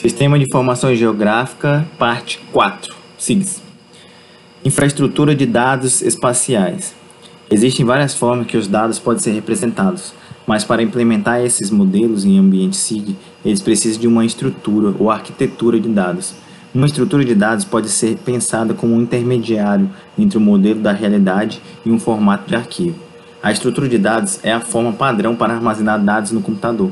Sistema de Informação Geográfica, parte 4. SIGS. Infraestrutura de dados espaciais. Existem várias formas que os dados podem ser representados, mas para implementar esses modelos em ambiente SIG, eles precisam de uma estrutura ou arquitetura de dados. Uma estrutura de dados pode ser pensada como um intermediário entre o modelo da realidade e um formato de arquivo. A estrutura de dados é a forma padrão para armazenar dados no computador.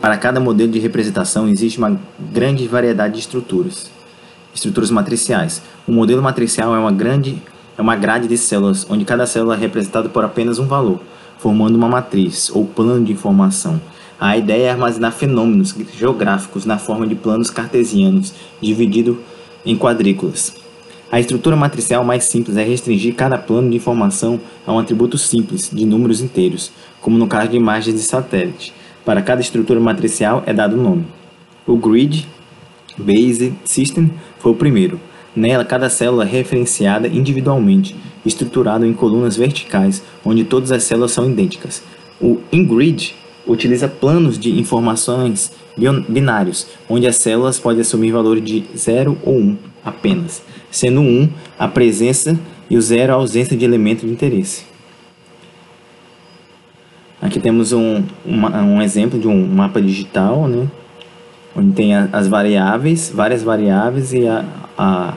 Para cada modelo de representação existe uma grande variedade de estruturas. Estruturas matriciais. O modelo matricial é uma grande é uma grade de células, onde cada célula é representada por apenas um valor, formando uma matriz ou plano de informação. A ideia é armazenar fenômenos geográficos na forma de planos cartesianos, dividido em quadrículas. A estrutura matricial mais simples é restringir cada plano de informação a um atributo simples de números inteiros, como no caso de imagens de satélite. Para cada estrutura matricial é dado um nome. O Grid Based System foi o primeiro. Nela, cada célula é referenciada individualmente, estruturado em colunas verticais, onde todas as células são idênticas. O InGrid utiliza planos de informações binários, onde as células podem assumir valores de 0 ou 1 um apenas, sendo 1 um a presença e o 0 a ausência de elemento de interesse. Aqui temos um, uma, um exemplo de um mapa digital, né? onde tem as variáveis, várias variáveis e a, a,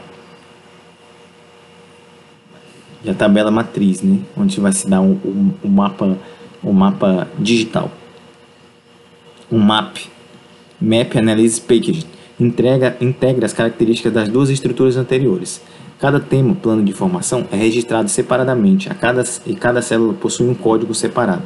e a tabela matriz, né? onde vai se dar o um, um, mapa, um mapa digital um map, Map Analysis Package, entrega, integra as características das duas estruturas anteriores. Cada tema, plano de informação, é registrado separadamente a cada, e cada célula possui um código separado.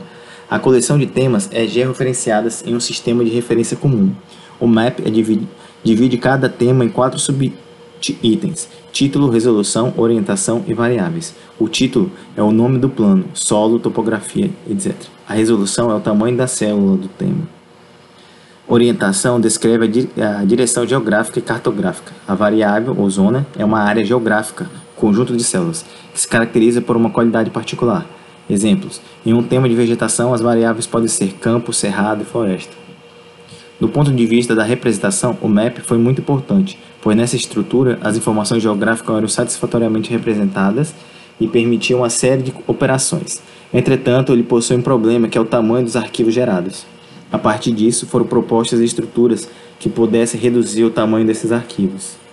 A coleção de temas é georreferenciada em um sistema de referência comum. O map é divide, divide cada tema em quatro sub-itens: título, resolução, orientação e variáveis. O título é o nome do plano, solo, topografia, etc. A resolução é o tamanho da célula do tema. Orientação descreve a direção geográfica e cartográfica. A variável, ou zona, é uma área geográfica, conjunto de células, que se caracteriza por uma qualidade particular. Exemplos: em um tema de vegetação, as variáveis podem ser campo, cerrado e floresta. Do ponto de vista da representação, o MAP foi muito importante, pois nessa estrutura as informações geográficas eram satisfatoriamente representadas e permitiam uma série de operações. Entretanto, ele possui um problema que é o tamanho dos arquivos gerados. A partir disso, foram propostas estruturas que pudessem reduzir o tamanho desses arquivos.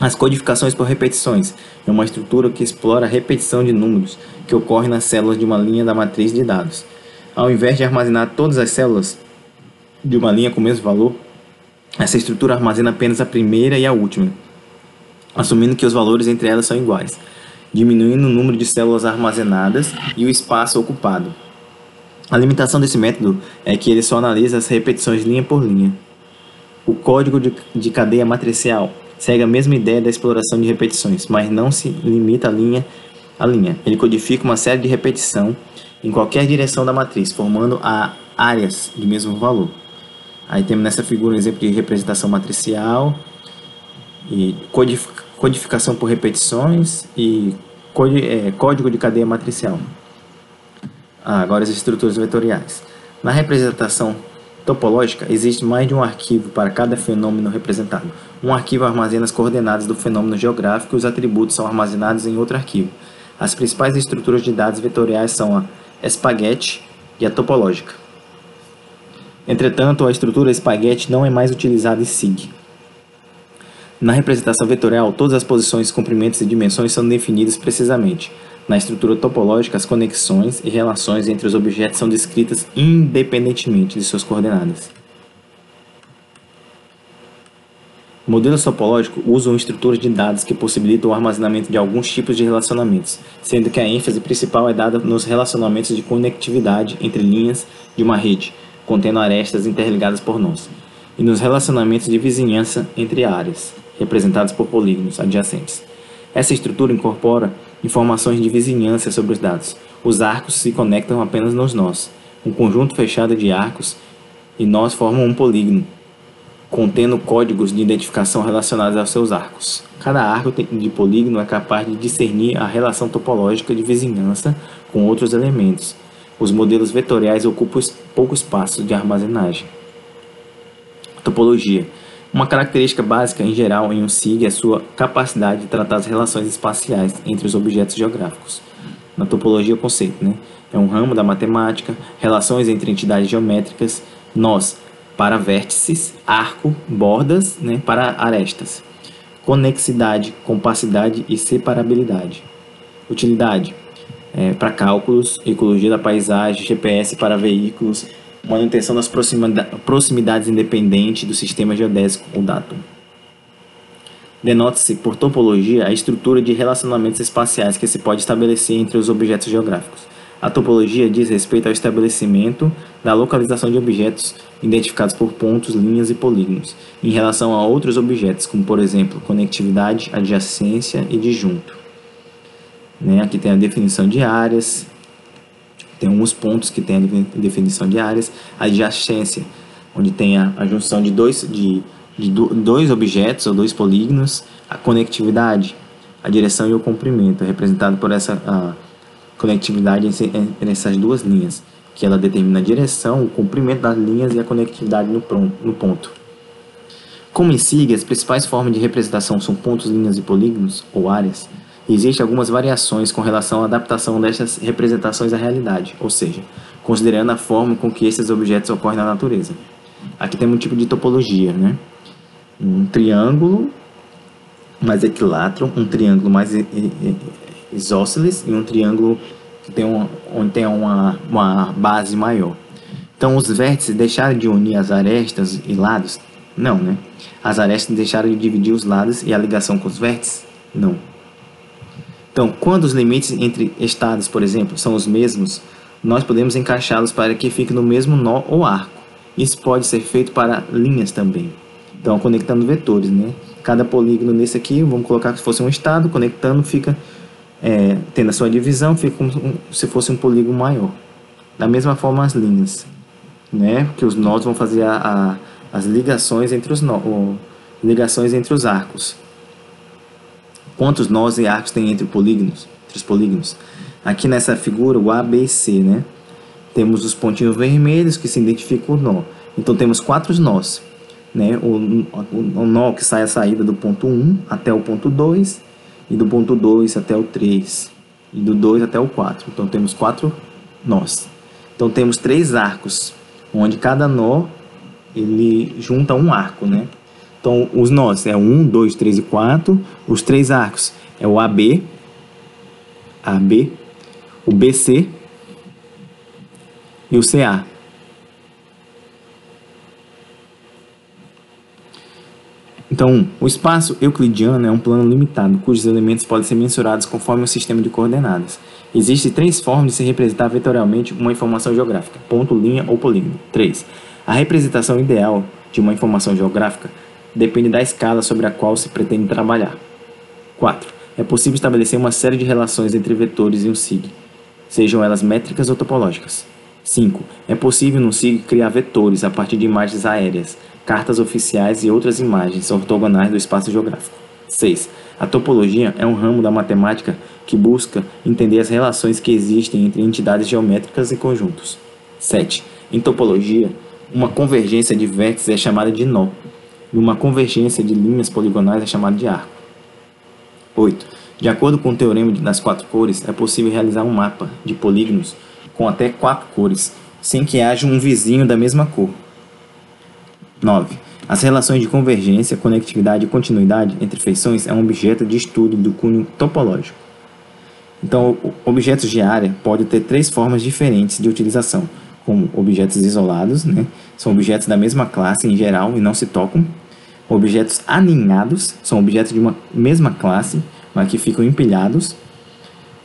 As codificações por repetições é uma estrutura que explora a repetição de números que ocorre nas células de uma linha da matriz de dados. Ao invés de armazenar todas as células de uma linha com o mesmo valor, essa estrutura armazena apenas a primeira e a última, assumindo que os valores entre elas são iguais, diminuindo o número de células armazenadas e o espaço ocupado. A limitação desse método é que ele só analisa as repetições linha por linha. O código de, de cadeia matricial segue a mesma ideia da exploração de repetições, mas não se limita a linha a linha. Ele codifica uma série de repetição em qualquer direção da matriz, formando a áreas de mesmo valor. Aí temos nessa figura um exemplo de representação matricial e codificação por repetições e é, código de cadeia matricial. Ah, agora as estruturas vetoriais. Na representação topológica, existe mais de um arquivo para cada fenômeno representado. Um arquivo armazena as coordenadas do fenômeno geográfico e os atributos são armazenados em outro arquivo. As principais estruturas de dados vetoriais são a espaguete e a topológica. Entretanto, a estrutura espaguete não é mais utilizada em SIG. Na representação vetorial, todas as posições, comprimentos e dimensões são definidas precisamente. Na estrutura topológica, as conexões e relações entre os objetos são descritas independentemente de suas coordenadas. Modelos topológicos usam estruturas de dados que possibilitam o armazenamento de alguns tipos de relacionamentos, sendo que a ênfase principal é dada nos relacionamentos de conectividade entre linhas de uma rede, contendo arestas interligadas por nós, e nos relacionamentos de vizinhança entre áreas, representados por polígonos adjacentes. Essa estrutura incorpora informações de vizinhança sobre os dados. Os arcos se conectam apenas nos nós. Um conjunto fechado de arcos e nós formam um polígono, contendo códigos de identificação relacionados aos seus arcos. Cada arco de polígono é capaz de discernir a relação topológica de vizinhança com outros elementos. Os modelos vetoriais ocupam pouco espaço de armazenagem. Topologia Uma característica básica, em geral, em um SIG é a sua capacidade de tratar as relações espaciais entre os objetos geográficos. Na topologia, o conceito né? é um ramo da matemática, relações entre entidades geométricas, nós para vértices, arco, bordas né? para arestas, conexidade, compacidade e separabilidade. Utilidade é, para cálculos, ecologia da paisagem, GPS para veículos, manutenção das proximidades independentes do sistema geodésico ou datum. Denota-se por topologia a estrutura de relacionamentos espaciais que se pode estabelecer entre os objetos geográficos. A topologia diz respeito ao estabelecimento da localização de objetos identificados por pontos, linhas e polígonos, em relação a outros objetos, como por exemplo conectividade, adjacência e disjunto. Né? Aqui tem a definição de áreas, tem alguns pontos que tem a definição de áreas, a adjacência, onde tem a, a junção de dois, de, de dois objetos ou dois polígonos, a conectividade, a direção e o comprimento, representado por essa conectividade nessas duas linhas, que ela determina a direção, o comprimento das linhas e a conectividade no, pronto, no ponto. Como em SIG, as principais formas de representação são pontos, linhas e polígonos, ou áreas, Existem algumas variações com relação à adaptação destas representações à realidade, ou seja, considerando a forma com que esses objetos ocorrem na natureza. Aqui temos um tipo de topologia, né? Um triângulo mais equilátero, um triângulo mais isósceles e um triângulo que tem um, onde tem uma, uma base maior. Então, os vértices deixaram de unir as arestas e lados? Não, né? As arestas deixaram de dividir os lados e a ligação com os vértices? Não. Então, quando os limites entre estados, por exemplo, são os mesmos, nós podemos encaixá-los para que fique no mesmo nó ou arco. Isso pode ser feito para linhas também. Então, conectando vetores, né? Cada polígono nesse aqui, vamos colocar que fosse um estado, conectando fica é, tendo a sua divisão, fica como se fosse um polígono maior. Da mesma forma as linhas, né? Que os nós vão fazer a, a, as ligações entre os nó, ligações entre os arcos. Quantos nós e arcos tem entre polígonos? Os polígonos? Aqui nessa figura, o A, B e C, né? Temos os pontinhos vermelhos que se identificam o nó. Então temos quatro nós, né? O, o, o nó que sai a saída do ponto 1 até o ponto 2 e do ponto 2 até o 3 e do 2 até o 4. Então temos quatro nós. Então temos três arcos, onde cada nó ele junta um arco, né? Então, os nós é 1, 2, 3 e 4. Os três arcos é o AB, AB, o BC e o CA. Então, o espaço euclidiano é um plano limitado, cujos elementos podem ser mensurados conforme o sistema de coordenadas. Existem três formas de se representar vetorialmente uma informação geográfica: ponto, linha ou polígono. 3. A representação ideal de uma informação geográfica depende da escala sobre a qual se pretende trabalhar. 4. É possível estabelecer uma série de relações entre vetores e um SIG, sejam elas métricas ou topológicas. 5. É possível no SIG criar vetores a partir de imagens aéreas, cartas oficiais e outras imagens ortogonais do espaço geográfico. 6. A topologia é um ramo da matemática que busca entender as relações que existem entre entidades geométricas e conjuntos. 7. Em topologia, uma convergência de vértices é chamada de nó, e uma convergência de linhas poligonais é chamada de arco. 8. De acordo com o teorema das quatro cores, é possível realizar um mapa de polígonos com até quatro cores, sem que haja um vizinho da mesma cor. 9. As relações de convergência, conectividade e continuidade entre feições é um objeto de estudo do cunho topológico. Então, objetos de área podem ter três formas diferentes de utilização, como objetos isolados, né? são objetos da mesma classe em geral e não se tocam, Objetos aninhados são objetos de uma mesma classe, mas que ficam empilhados.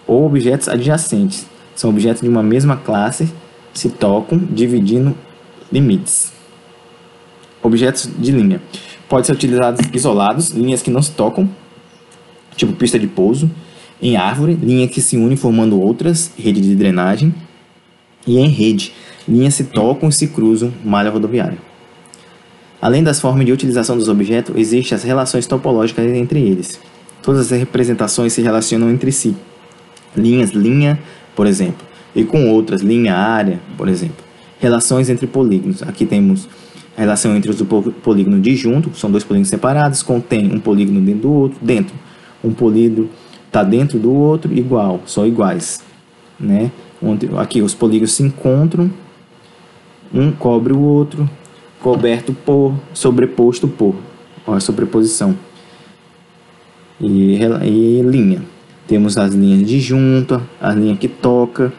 Ou objetos adjacentes são objetos de uma mesma classe, se tocam, dividindo limites. Objetos de linha. Pode ser utilizados isolados, linhas que não se tocam, tipo pista de pouso. Em árvore, linha que se une formando outras, rede de drenagem. E em rede, linhas se tocam e se cruzam, malha rodoviária. Além das formas de utilização dos objetos, existem as relações topológicas entre eles. Todas as representações se relacionam entre si. Linhas, linha, por exemplo, e com outras, linha, área, por exemplo. Relações entre polígonos. Aqui temos A relação entre os polígonos disjunto, são dois polígonos separados, contém um polígono dentro do outro, dentro. Um polígono está dentro do outro, igual, só iguais. Né? Aqui os polígonos se encontram, um cobre o outro, coberto por, sobreposto por. A sobreposição. E, e linha. Temos as linhas de junta, a linha que toca,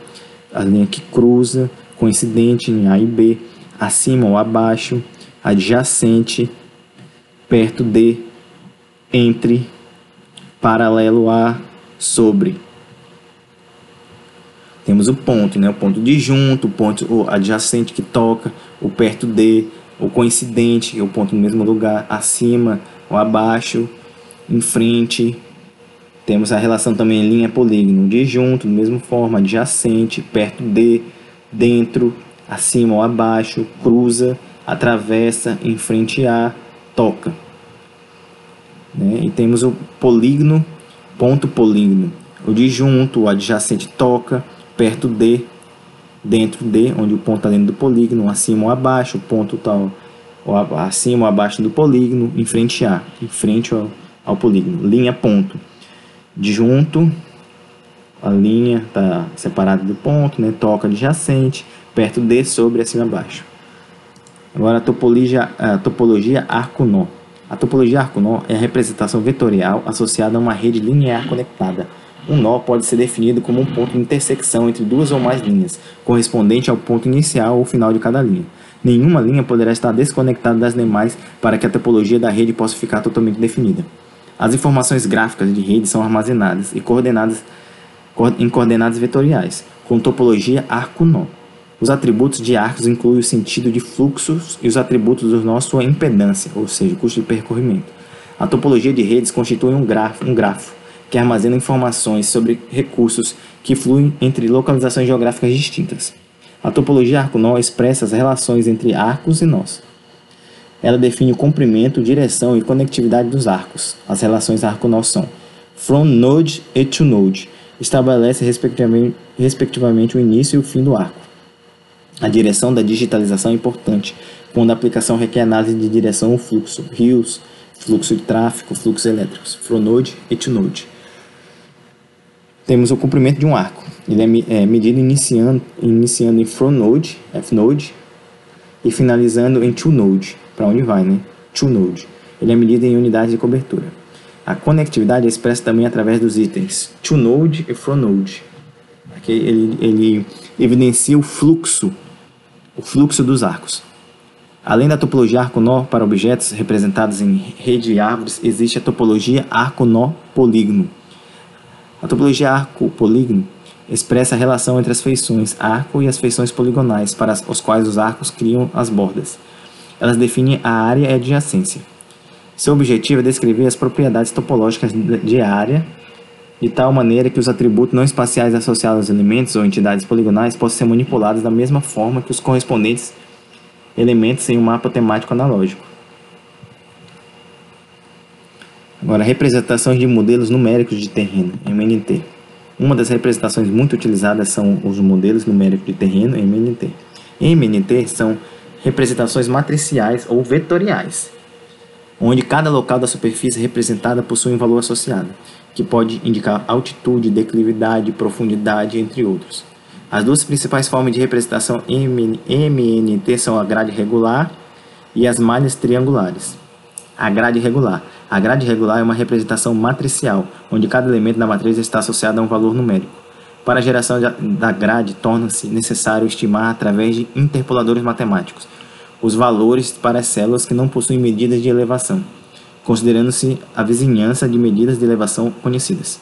a linha que cruza, coincidente em A e B, acima ou abaixo, adjacente, perto de, entre, paralelo a, sobre. Temos o ponto, né? o ponto disjunto, o ponto adjacente que toca, o perto de, o coincidente, que é o ponto no mesmo lugar, acima ou abaixo, em frente. Temos a relação também linha polígono, disjunto, da mesma forma, adjacente, perto de, dentro, acima ou abaixo, cruza, atravessa, em frente a, toca. Né? E temos o polígono, ponto polígono, o disjunto, o adjacente toca, perto de, dentro de, onde o ponto está dentro do polígono, acima ou abaixo, o ponto está acima ou abaixo do polígono, em frente a, em frente ao, ao polígono, linha ponto. Disjunto, a linha está separada do ponto, né? toca adjacente, perto de, sobre, acima abaixo. Agora a topologia, a topologia arco-nó. A topologia arco-nó é a representação vetorial associada a uma rede linear conectada. Um nó pode ser definido como um ponto de intersecção entre duas ou mais linhas, correspondente ao ponto inicial ou final de cada linha. Nenhuma linha poderá estar desconectada das demais para que a topologia da rede possa ficar totalmente definida. As informações gráficas de rede são armazenadas e coordenadas em coordenadas vetoriais, com topologia arco-nó. Os atributos de arcos incluem o sentido de fluxos e os atributos do nó sua impedância, ou seja, custo de percorrimento. A topologia de redes constitui um grafo, um grafo que armazena informações sobre recursos que fluem entre localizações geográficas distintas. A topologia arco-nó expressa as relações entre arcos e nós. Ela define o comprimento, direção e conectividade dos arcos. As relações arco-nó são from node e to node. Estabelece respectivamente, o início e o fim do arco. A direção da digitalização é importante, quando a aplicação requer análise de direção ou fluxo, rios, fluxo de tráfego, fluxos elétricos, from node e to node. Temos o comprimento de um arco. Ele é, é medido iniciando, iniciando em from node, F node, e finalizando em to node, para onde vai, né? To node. Ele é medido em unidades de cobertura. A conectividade é expressa também através dos itens to node e from node. Aqui ele, ele evidencia o fluxo o fluxo dos arcos. Além da topologia arco-nó para objetos representados em rede de árvores, existe a topologia arco-nó-polígono. A topologia arco-polígono expressa a relação entre as feições arco e as feições poligonais, para os quais os arcos criam as bordas. Elas definem a área e a adjacência. Seu objetivo é descrever as propriedades topológicas de área de tal maneira que os atributos não espaciais associados aos elementos ou entidades poligonais possam ser manipulados da mesma forma que os correspondentes elementos em um mapa temático analógico. Agora, representações de modelos numéricos de terreno, MNT. Uma das representações muito utilizadas são os modelos numéricos de terreno, MNT. MNT são representações matriciais ou vetoriais, onde cada local da superfície representada possui um valor associado que pode indicar altitude, declividade, profundidade, entre outros. As duas principais formas de representação MNT são a grade regular e as malhas triangulares. A grade regular. A grade regular é uma representação matricial, onde cada elemento da matriz está associado a um valor numérico. Para a geração da grade, torna-se necessário estimar através de interpoladores matemáticos os valores para as células que não possuem medidas de elevação considerando-se a vizinhança de medidas de elevação conhecidas.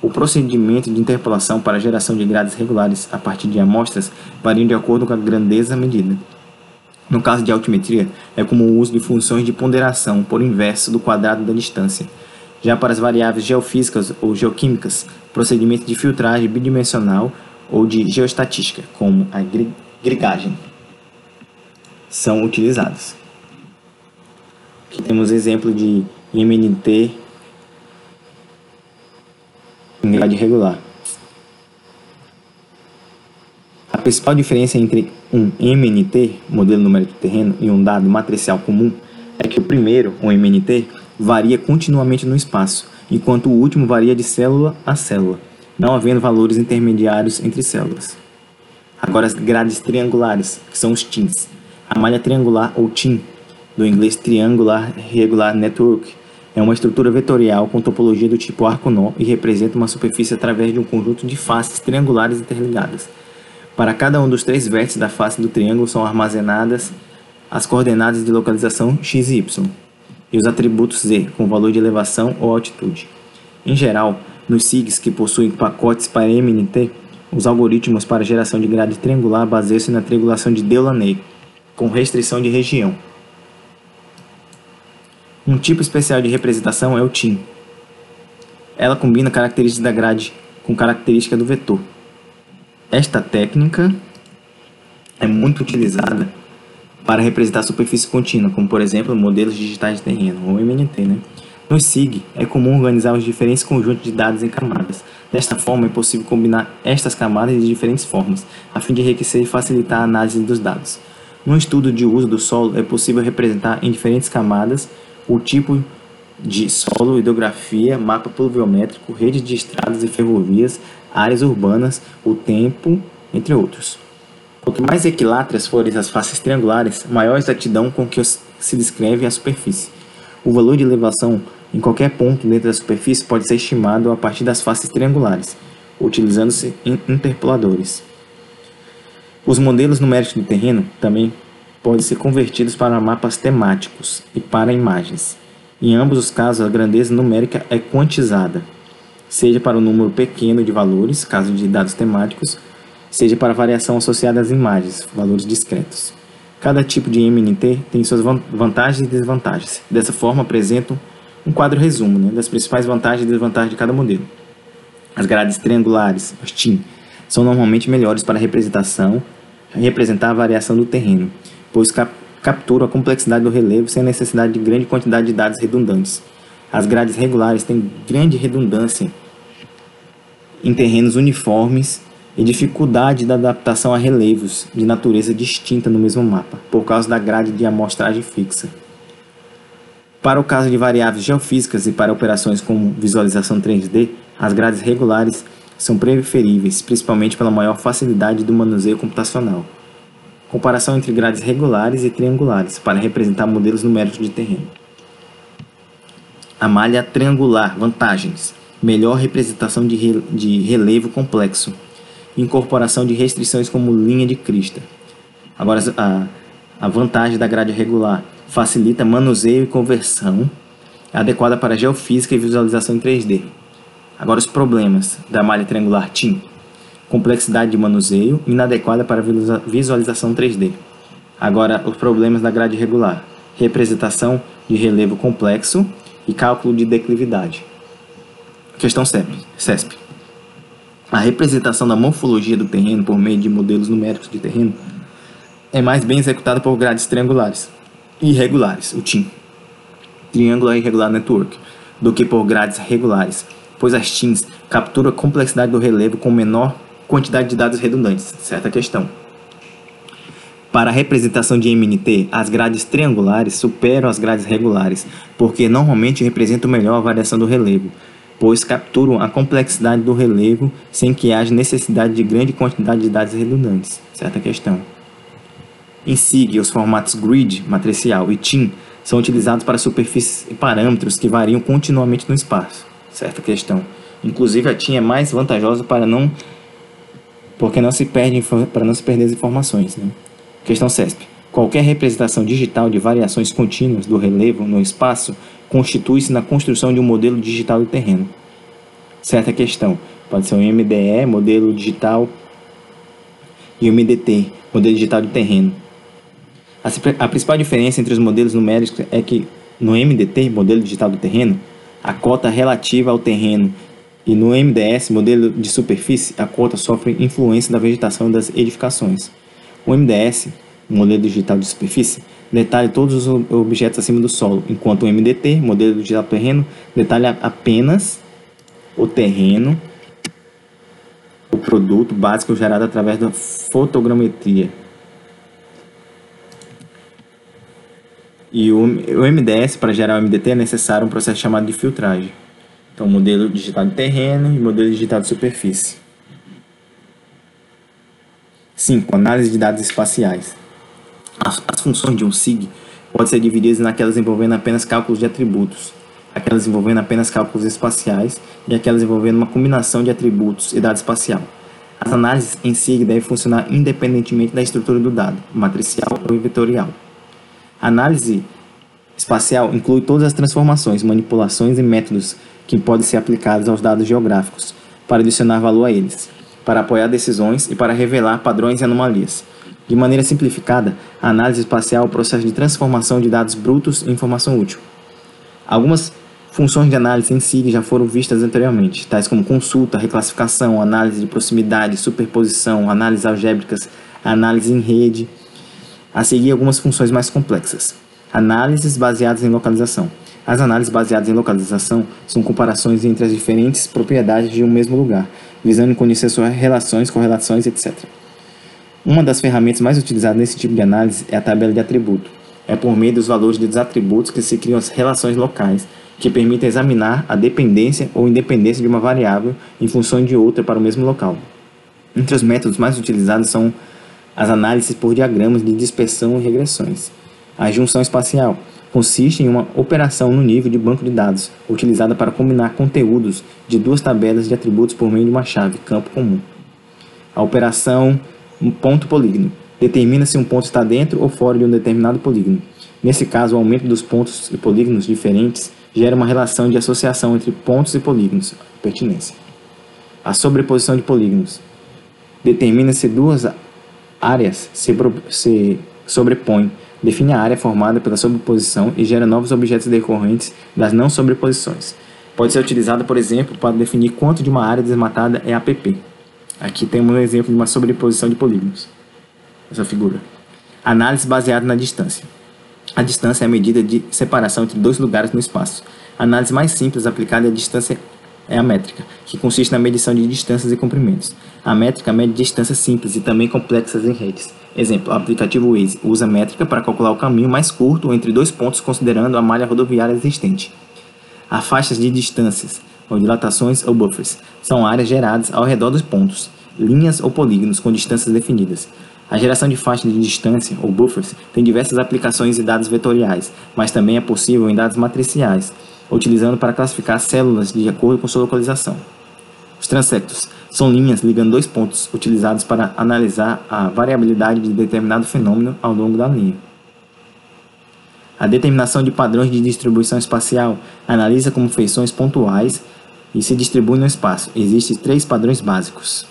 O procedimento de interpolação para a geração de grades regulares a partir de amostras varia de acordo com a grandeza medida. No caso de altimetria, é como o uso de funções de ponderação por inverso do quadrado da distância. Já para as variáveis geofísicas ou geoquímicas, procedimentos de filtragem bidimensional ou de geoestatística, como a grigagem, são utilizados. Aqui temos exemplo de MNT em grade regular. A principal diferença entre um MNT, modelo numérico do terreno, e um dado matricial comum é que o primeiro, o MNT, varia continuamente no espaço, enquanto o último varia de célula a célula, não havendo valores intermediários entre células. Agora as grades triangulares, que são os TINs. A malha triangular ou TIN, do inglês Triangular Regular Network, é uma estrutura vetorial com topologia do tipo arco-nó e representa uma superfície através de um conjunto de faces triangulares interligadas. Para cada um dos três vértices da face do triângulo são armazenadas as coordenadas de localização x e y e os atributos z com valor de elevação ou altitude. Em geral, nos SIGs que possuem pacotes para MNT, os algoritmos para geração de grade triangular baseiam-se na triangulação de Delaunay, com restrição de região. Um tipo especial de representação é o TIM. Ela combina características da grade com características do vetor. Esta técnica é muito utilizada para representar superfície contínua, como por exemplo modelos digitais de terreno, ou MNT. Né? No SIG, é comum organizar os diferentes conjuntos de dados em camadas. Desta forma, é possível combinar estas camadas de diferentes formas, a fim de enriquecer e facilitar a análise dos dados. No estudo de uso do solo, é possível representar em diferentes camadas o tipo de solo, hidrografia, mapa pluviométrico, rede de estradas e ferrovias, áreas urbanas, o tempo, entre outros. Quanto mais equiláteras forem as faces triangulares, maior a exatidão com que se descreve a superfície. O valor de elevação em qualquer ponto dentro da superfície pode ser estimado a partir das faces triangulares, utilizando-se interpoladores. Os modelos numéricos de terreno também podem ser convertidos para mapas temáticos e para imagens. Em ambos os casos, a grandeza numérica é quantizada, seja para o um número pequeno de valores, caso de dados temáticos, seja para variação associada às imagens, valores discretos. Cada tipo de MNT tem suas vantagens e desvantagens. Dessa forma, apresento um quadro resumo né, das principais vantagens e desvantagens de cada modelo. As grades triangulares, as TIM, são normalmente melhores para representação, representar a variação do terreno, pois capturam a complexidade do relevo sem necessidade de grande quantidade de dados redundantes. As grades regulares têm grande redundância em terrenos uniformes e dificuldade da adaptação a relevos de natureza distinta no mesmo mapa, por causa da grade de amostragem fixa. Para o caso de variáveis geofísicas e para operações como visualização 3D, as grades regulares são preferíveis, principalmente pela maior facilidade do manuseio computacional. Comparação entre grades regulares e triangulares para representar modelos numéricos de terreno. A malha triangular, vantagens: melhor representação de, re, de relevo complexo, incorporação de restrições como linha de crista. Agora, a, a vantagem da grade regular facilita manuseio e conversão adequada para geofísica e visualização em 3D. Agora, os problemas da malha triangular TIM complexidade de manuseio inadequada para visualização 3D. Agora, os problemas da grade regular: representação de relevo complexo e cálculo de declividade. Questão CESP. A representação da morfologia do terreno por meio de modelos numéricos de terreno é mais bem executada por grades triangulares irregulares, o TIM, Triangular Irregular Network, do que por grades regulares, pois as TIMs capturam a complexidade do relevo com menor quantidade de dados redundantes, certa questão. Para a representação de MNT, as grades triangulares superam as grades regulares, porque normalmente representam melhor a variação do relevo, pois capturam a complexidade do relevo sem que haja necessidade de grande quantidade de dados redundantes, certa questão. Em SIG, os formatos grid, matricial e TIM são utilizados para superfícies e parâmetros que variam continuamente no espaço, certa questão. Inclusive a TIM é mais vantajosa para não porque não se perde para não se perder as informações. Né? Questão CESP. Qualquer representação digital de variações contínuas do relevo no espaço constitui-se na construção de um modelo digital do terreno. Certa questão. Pode ser um MDE, modelo digital, e um MDT, modelo digital de terreno. A, a principal diferença entre os modelos numéricos é que no MDT, modelo digital do terreno, a cota relativa ao terreno e no MDS, modelo de superfície, a cota sofre influência da vegetação e das edificações. O MDS, modelo digital de superfície, detalha todos os objetos acima do solo, enquanto o MDT, modelo digital de terreno, detalha apenas o terreno, o produto básico gerado através da fotogrametria. E o MDS, para gerar o MDT, é necessário um processo chamado de filtragem. Então, modelo digital de terreno e modelo digital de superfície. 5. Análise de dados espaciais. As, as funções de um SIG podem ser divididas naquelas envolvendo apenas cálculos de atributos, aquelas envolvendo apenas cálculos espaciais e aquelas envolvendo uma combinação de atributos e dado espacial. As análises em SIG devem funcionar independentemente da estrutura do dado, matricial ou vetorial. A análise espacial inclui todas as transformações, manipulações e métodos que podem ser aplicados aos dados geográficos para adicionar valor a eles, para apoiar decisões e para revelar padrões e anomalias. De maneira simplificada, a análise espacial é o processo de transformação de dados brutos em informação útil. Algumas funções de análise em SIG já foram vistas anteriormente, tais como consulta, reclassificação, análise de proximidade, superposição, análise algébricas, análise em rede. A seguir, algumas funções mais complexas. Análises baseadas em localização. As análises baseadas em localização são comparações entre as diferentes propriedades de um mesmo lugar, visando conhecer suas relações, correlações, etc. Uma das ferramentas mais utilizadas nesse tipo de análise é a tabela de atributo. É por meio dos valores dos atributos que se criam as relações locais, que permitem examinar a dependência ou independência de uma variável em função de outra para o mesmo local. Entre os métodos mais utilizados são as análises por diagramas de dispersão e regressões. A junção espacial consiste em uma operação no nível de banco de dados, utilizada para combinar conteúdos de duas tabelas de atributos por meio de uma chave, campo comum. A operação um ponto polígono. Determina se um ponto está dentro ou fora de um determinado polígono. Nesse caso, o aumento dos pontos e polígonos diferentes gera uma relação de associação entre pontos e polígonos, pertinência. A sobreposição de polígonos. Determina se duas áreas se, se sobrepõem, define a área formada pela sobreposição e gera novos objetos decorrentes das não sobreposições. Pode ser utilizada, por exemplo, para definir quanto de uma área desmatada é APP. Aqui temos um exemplo de uma sobreposição de polígonos. Essa figura. Análise baseada na distância. A distância é a medida de separação entre dois lugares no espaço. A análise mais simples aplicada é a distância é a métrica, que consiste na medição de distâncias e comprimentos. A métrica mede distâncias simples e também complexas em redes. Exemplo, o aplicativo Waze usa métrica para calcular o caminho mais curto entre dois pontos considerando a malha rodoviária existente. Há faixas de distâncias ou dilatações ou buffers. São áreas geradas ao redor dos pontos, linhas ou polígonos com distâncias definidas. A geração de faixas de distância, ou buffers, tem diversas aplicações em dados vetoriais, mas também é possível em dados matriciais, utilizando para classificar células de acordo com sua localização. Os transectos são linhas ligando dois pontos utilizados para analisar a variabilidade de determinado fenômeno ao longo da linha. A determinação de padrões de distribuição espacial analisa como feições pontuais e se distribui no espaço. Existem três padrões básicos.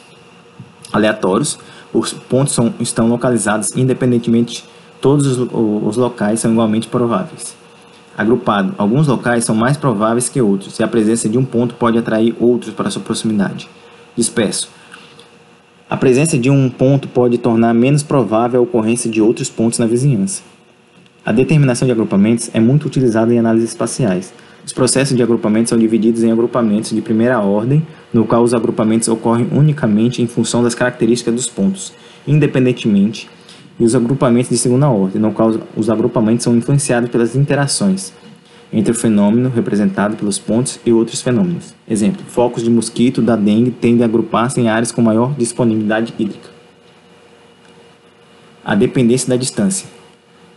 Aleatórios, os pontos são, estão localizados independentemente, todos os, os locais são igualmente prováveis. Agrupado, alguns locais são mais prováveis que outros, e a presença de um ponto pode atrair outros para sua proximidade. Disperso, a presença de um ponto pode tornar menos provável a ocorrência de outros pontos na vizinhança. A determinação de agrupamentos é muito utilizada em análises espaciais. Os processos de agrupamento são divididos em agrupamentos de primeira ordem, no qual os agrupamentos ocorrem unicamente em função das características dos pontos, independentemente, e os agrupamentos de segunda ordem, no qual os agrupamentos são influenciados pelas interações entre o fenômeno representado pelos pontos e outros fenômenos. Exemplo: focos de mosquito da dengue tendem a agrupar-se em áreas com maior disponibilidade hídrica. A dependência da distância.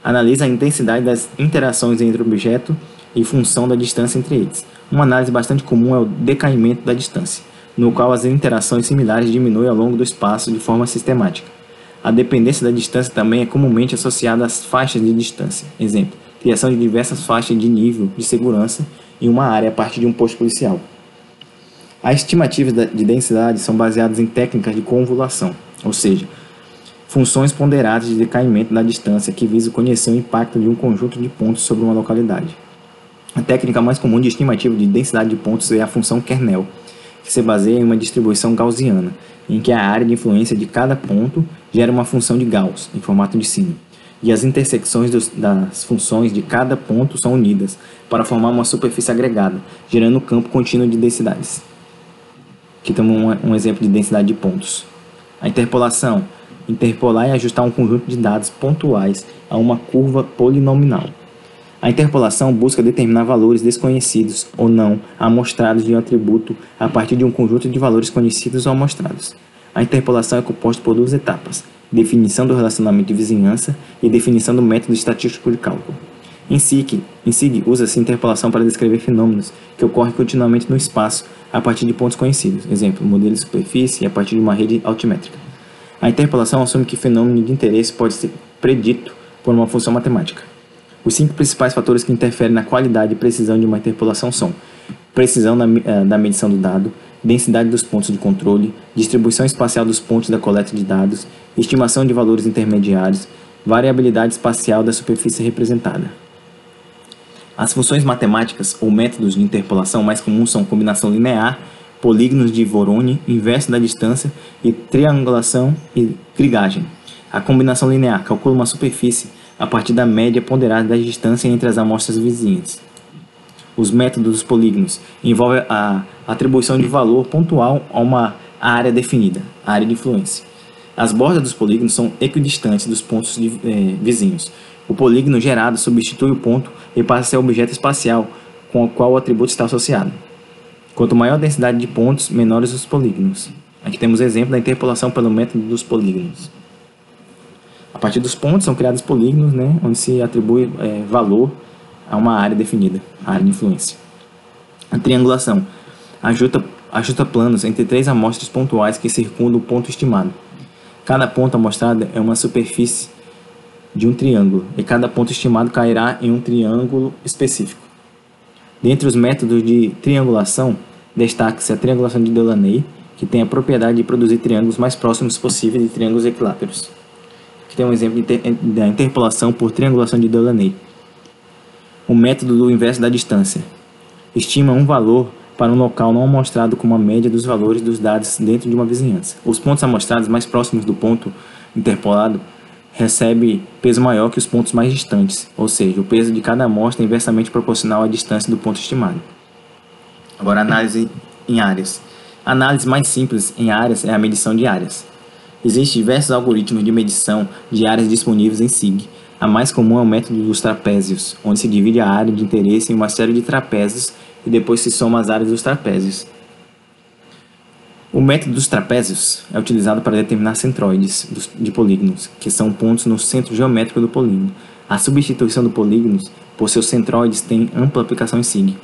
Analisa a intensidade das interações entre objeto em função da distância entre eles. Uma análise bastante comum é o decaimento da distância, no qual as interações similares diminuem ao longo do espaço de forma sistemática. A dependência da distância também é comumente associada às faixas de distância. Exemplo: criação de diversas faixas de nível de segurança em uma área a partir de um posto policial. As estimativas de densidade são baseadas em técnicas de convolução, ou seja, funções ponderadas de decaimento da distância que visam conhecer o impacto de um conjunto de pontos sobre uma localidade. A técnica mais comum de estimativa de densidade de pontos é a função kernel, que se baseia em uma distribuição gaussiana, em que a área de influência de cada ponto gera uma função de Gauss, em formato de sino, e as intersecções dos, das funções de cada ponto são unidas para formar uma superfície agregada, gerando um campo contínuo de densidades. Aqui temos um, um exemplo de densidade de pontos. A interpolação. Interpolar e ajustar um conjunto de dados pontuais a uma curva polinomial A interpolação busca determinar valores desconhecidos ou não amostrados de um atributo a partir de um conjunto de valores conhecidos ou amostrados. A interpolação é composta por duas etapas: definição do relacionamento de vizinhança e definição do método estatístico de cálculo. Em SIG, em SIG usa-se interpolação para descrever fenômenos que ocorrem continuamente no espaço a partir de pontos conhecidos, exemplo, modelo de superfície a partir de uma rede altimétrica. A interpolação assume que fenômeno de interesse pode ser predito por uma função matemática. Os cinco principais fatores que interferem na qualidade e precisão de uma interpolação são precisão eh, da medição do dado, densidade dos pontos de controle, distribuição espacial dos pontos da coleta de dados, estimação de valores intermediários, variabilidade espacial da superfície representada. As funções matemáticas ou métodos de interpolação mais comuns são combinação linear, polígonos de Voronoi, inverso da distância e triangulação e krigagem. A combinação linear calcula uma superfície a partir da média ponderada da distância entre as amostras vizinhas. Os métodos dos polígonos envolvem a atribuição de valor pontual a uma área definida, área de influência. As bordas dos polígonos são equidistantes dos pontos de, eh, vizinhos. O polígono gerado substitui o ponto e passa a ser objeto espacial com o qual o atributo está associado. Quanto maior a densidade de pontos, menores os polígonos. Aqui temos exemplo da interpolação pelo método dos polígonos. A partir dos pontos são criados polígonos, né, onde se atribui é, valor a uma área definida, a área de influência. A triangulação ajusta, ajusta planos entre três amostras pontuais que circundam o ponto estimado. Cada ponto amostrado é uma superfície de um triângulo, e cada ponto estimado cairá em um triângulo específico. Dentre os métodos de triangulação, destaca-se a triangulação de Delaunay, que tem a propriedade de produzir triângulos mais próximos possíveis de triângulos equiláteros que tem um exemplo da interpolação por triangulação de Delaunay. O método do inverso da distância estima um valor para um local não amostrado como a média dos valores dos dados dentro de uma vizinhança. Os pontos amostrados mais próximos do ponto interpolado recebem peso maior que os pontos mais distantes, ou seja, o peso de cada amostra é inversamente proporcional à distância do ponto estimado. Agora, análise em áreas. A análise mais simples em áreas é a medição de áreas. Existem diversos algoritmos de medição de áreas disponíveis em SIG. A mais comum é o método dos trapézios, onde se divide a área de interesse em uma série de trapézios e depois se soma as áreas dos trapézios. O método dos trapézios é utilizado para determinar centroides de polígonos, que são pontos no centro geométrico do polígono. A substituição do polígonos por seus centroides tem ampla aplicação em SIG.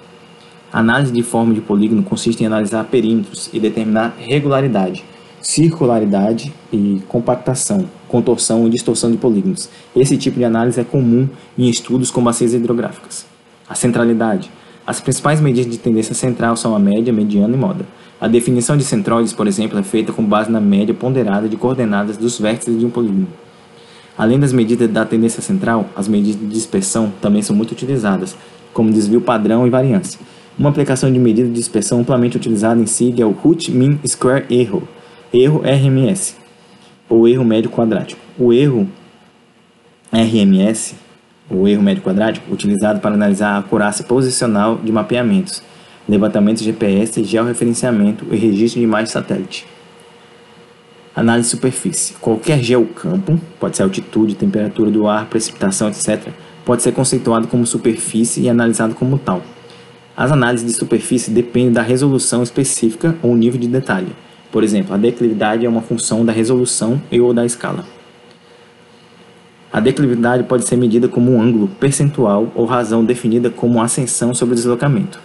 A análise de forma de polígono consiste em analisar perímetros e determinar regularidade circularidade e compactação, contorção e distorção de polígonos. Esse tipo de análise é comum em estudos com bacias hidrográficas. A centralidade. As principais medidas de tendência central são a média, mediana e moda. A definição de centroides, por exemplo, é feita com base na média ponderada de coordenadas dos vértices de um polígono. Além das medidas da tendência central, as medidas de dispersão também são muito utilizadas, como desvio padrão e variância. Uma aplicação de medida de dispersão amplamente utilizada em SIG é o Root Mean Square Error, Erro RMS, ou erro médio quadrático. O erro RMS, o erro médio quadrático, utilizado para analisar a acurácia posicional de mapeamentos, levantamento GPS, georreferenciamento e registro de imagem satélite. Análise de superfície. Qualquer geocampo, pode ser altitude, temperatura do ar, precipitação, etc., pode ser conceituado como superfície e analisado como tal. As análises de superfície dependem da resolução específica ou nível de detalhe. Por exemplo, a declividade é uma função da resolução e ou da escala. A declividade pode ser medida como um ângulo percentual ou razão definida como ascensão sobre o deslocamento.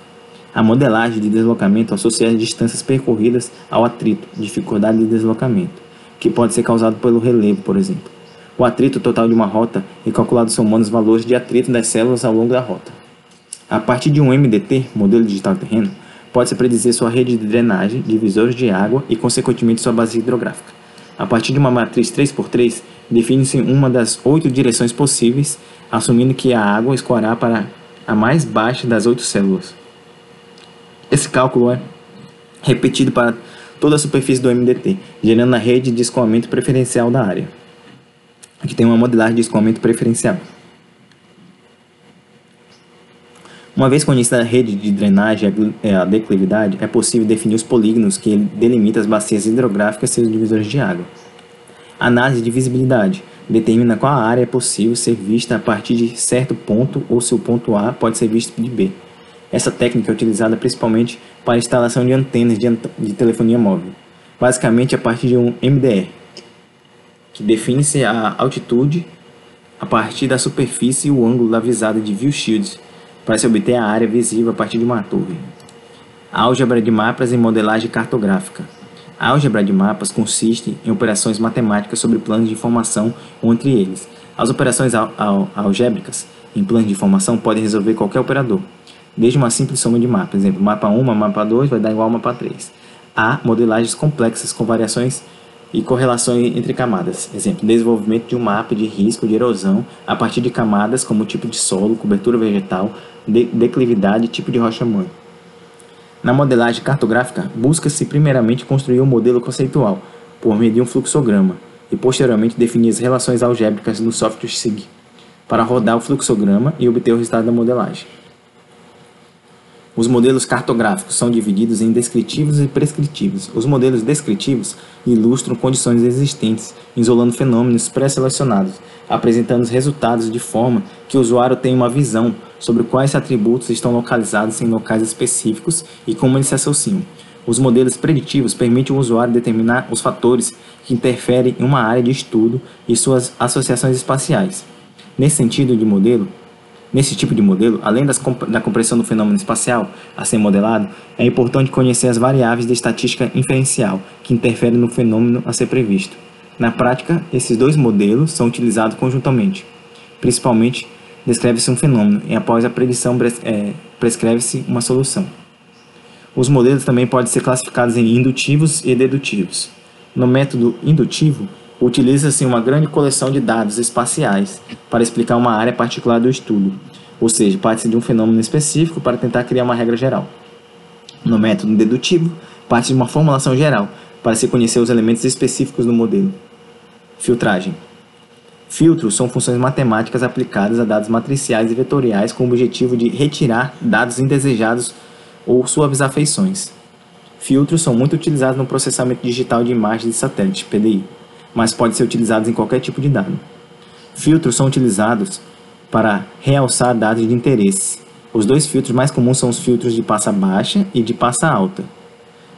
A modelagem de deslocamento associa as distâncias percorridas ao atrito, dificuldade de deslocamento, que pode ser causado pelo relevo, por exemplo. O atrito total de uma rota é calculado somando os valores de atrito das células ao longo da rota. A partir de um MDT, modelo digital terreno, pode-se predizer sua rede de drenagem, divisores de água e, consequentemente, sua base hidrográfica. A partir de uma matriz 3x3, define-se uma das oito direções possíveis, assumindo que a água escoará para a mais baixa das oito células. Esse cálculo é repetido para toda a superfície do MDT, gerando a rede de escoamento preferencial da área. Aqui tem uma modelagem de escoamento preferencial. Uma vez conhecida a rede de drenagem e a declividade, é possível definir os polígonos que delimitam as bacias hidrográficas e seus divisores de água. Análise de visibilidade. Determina qual área é possível ser vista a partir de certo ponto ou se o ponto A pode ser visto de B. Essa técnica é utilizada principalmente para a instalação de antenas de, de telefonia móvel, basicamente a partir de um MDR, que define-se a altitude a partir da superfície e o ângulo da visada de view shields, para se obter a área visível a partir de uma torre. Álgebra de mapas e modelagem cartográfica. A álgebra de mapas consiste em operações matemáticas sobre planos de informação ou entre eles. As operações algébricas em planos de informação podem resolver qualquer operador, desde uma simples soma de mapas. Por exemplo, mapa 1 mapa 2 vai dar igual a mapa 3. Há modelagens complexas com variações e correlações entre camadas. Exemplo, desenvolvimento de um mapa de risco de erosão a partir de camadas como tipo de solo, cobertura vegetal, de declividade e tipo de rocha mãe. Na modelagem cartográfica, busca-se primeiramente construir um modelo conceitual por meio de um fluxograma e posteriormente definir as relações algébricas no software SIG para rodar o fluxograma e obter o resultado da modelagem. Os modelos cartográficos são divididos em descritivos e prescritivos. Os modelos descritivos ilustram condições existentes, isolando fenômenos pré-selecionados, apresentando os resultados de forma que o usuário tenha uma visão sobre quais atributos estão localizados em locais específicos e como eles se associam. Os modelos preditivos permitem ao usuário determinar os fatores que interferem em uma área de estudo e suas associações espaciais. Nesse sentido de modelo, Nesse tipo de modelo, além das, da compreensão do fenômeno espacial a ser modelado, é importante conhecer as variáveis de estatística inferencial que interferem no fenômeno a ser previsto. Na prática, esses dois modelos são utilizados conjuntamente. Principalmente, descreve-se um fenômeno e após a predição é, prescreve-se uma solução. Os modelos também podem ser classificados em indutivos e dedutivos. No método indutivo, utiliza-se uma grande coleção de dados espaciais para explicar uma área particular do estudo, ou seja, parte-se de um fenômeno específico para tentar criar uma regra geral. No método dedutivo, parte de uma formulação geral para se conhecer os elementos específicos do modelo. Filtragem. Filtros são funções matemáticas aplicadas a dados matriciais e vetoriais com o objetivo de retirar dados indesejados ou suavizar feições. Filtros são muito utilizados no processamento digital de imagens de satélite, PDI mas pode ser utilizados em qualquer tipo de dado. Filtros são utilizados para realçar dados de interesse. Os dois filtros mais comuns são os filtros de passa baixa e de passa alta.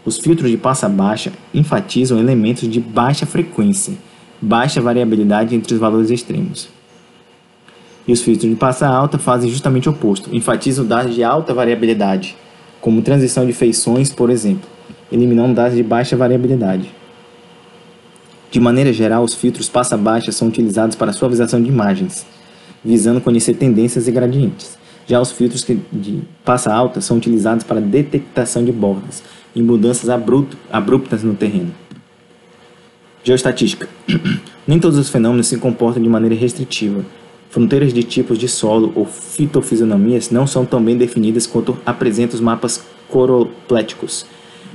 Os filtros de passa baixa enfatizam elementos de baixa frequência, baixa variabilidade entre os valores extremos. E os filtros de passa alta fazem justamente o oposto, enfatizam dados de alta variabilidade, como transição de feições, por exemplo, eliminando dados de baixa variabilidade. De maneira geral, os filtros passa-baixa são utilizados para suavização de imagens, visando conhecer tendências e gradientes. Já os filtros de passa-alta são utilizados para detectação de bordas e mudanças abruptas no terreno. Geoestatística. Nem todos os fenômenos se comportam de maneira restritiva. Fronteiras de tipos de solo ou fitofisionomias não são tão bem definidas quanto apresentam os mapas coropléticos,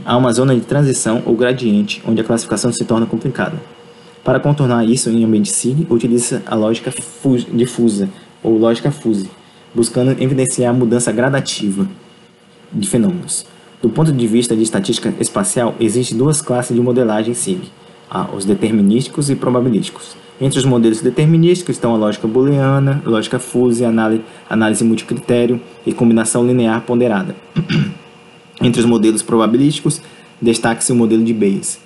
há uma zona de transição ou gradiente onde a classificação se torna complicada. Para contornar isso em ambiente SIG, utiliza a lógica difusa ou lógica fuse, buscando evidenciar a mudança gradativa de fenômenos. Do ponto de vista de estatística espacial, existem duas classes de modelagem SIG, os determinísticos e probabilísticos. Entre os modelos determinísticos estão a lógica booleana, lógica fuse, análise, análise multicritério e combinação linear ponderada. Entre os modelos probabilísticos, destaca-se o modelo de Bayes.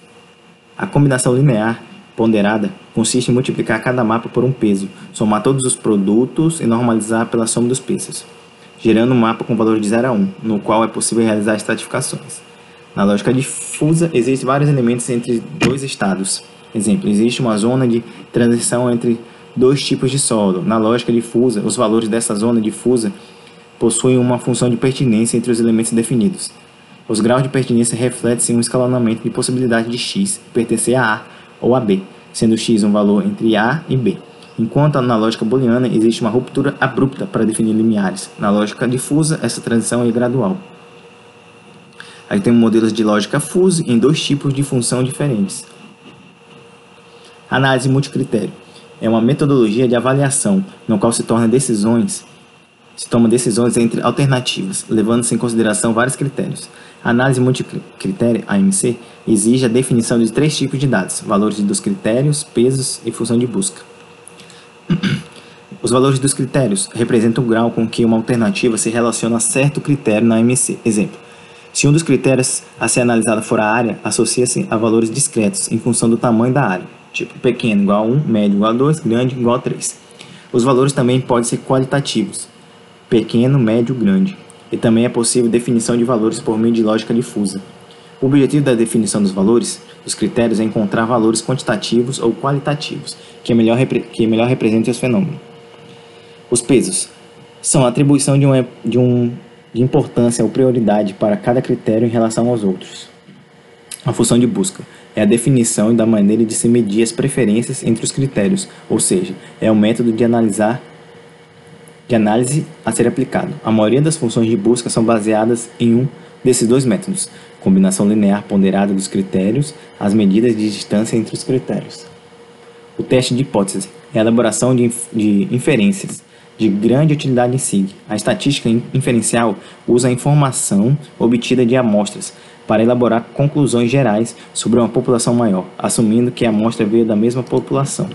A combinação linear ponderada consiste em multiplicar cada mapa por um peso, somar todos os produtos e normalizar pela soma dos pesos, gerando um mapa com valor de 0 a 1, no qual é possível realizar estratificações. Na lógica difusa, existem vários elementos entre dois estados. Exemplo, existe uma zona de transição entre dois tipos de solo. Na lógica difusa, os valores dessa zona difusa possuem uma função de pertinência entre os elementos definidos. Os graus de pertinência refletem um escalonamento de possibilidade de x pertencer a A ou a B, sendo x um valor entre A e B. Enquanto na lógica booleana existe uma ruptura abrupta para definir limiares, na lógica difusa essa transição é gradual. Aí temos modelos de lógica fuse em dois tipos de função diferentes. Análise multicritério é uma metodologia de avaliação no qual se torna decisões se toma decisões entre alternativas, levando-se em consideração vários critérios. A análise multicritério, AMC, exige a definição de três tipos de dados: valores dos critérios, pesos e função de busca. Os valores dos critérios representam o grau com que uma alternativa se relaciona a certo critério na AMC. Exemplo: se um dos critérios a ser analisado for a área, associa-se a valores discretos em função do tamanho da área, tipo pequeno igual a 1, médio igual a 2, grande igual a 3. Os valores também podem ser qualitativos, pequeno, médio, grande. E também é possível definição de valores por meio de lógica difusa. O objetivo da definição dos valores, dos critérios, é encontrar valores quantitativos ou qualitativos, que melhor, que melhor representem os fenômenos. Os pesos são a atribuição de, um, de, um, de importância ou prioridade para cada critério em relação aos outros. A função de busca é a definição da maneira de se medir as preferências entre os critérios, ou seja, é o método de analisar de análise a ser aplicado. A maioria das funções de busca são baseadas em um desses dois métodos, combinação linear ponderada dos critérios, as medidas de distância entre os critérios. O teste de hipótese é a elaboração de, de inferências de grande utilidade em SIG. A estatística inferencial usa a informação obtida de amostras para elaborar conclusões gerais sobre uma população maior, assumindo que a amostra veio da mesma população.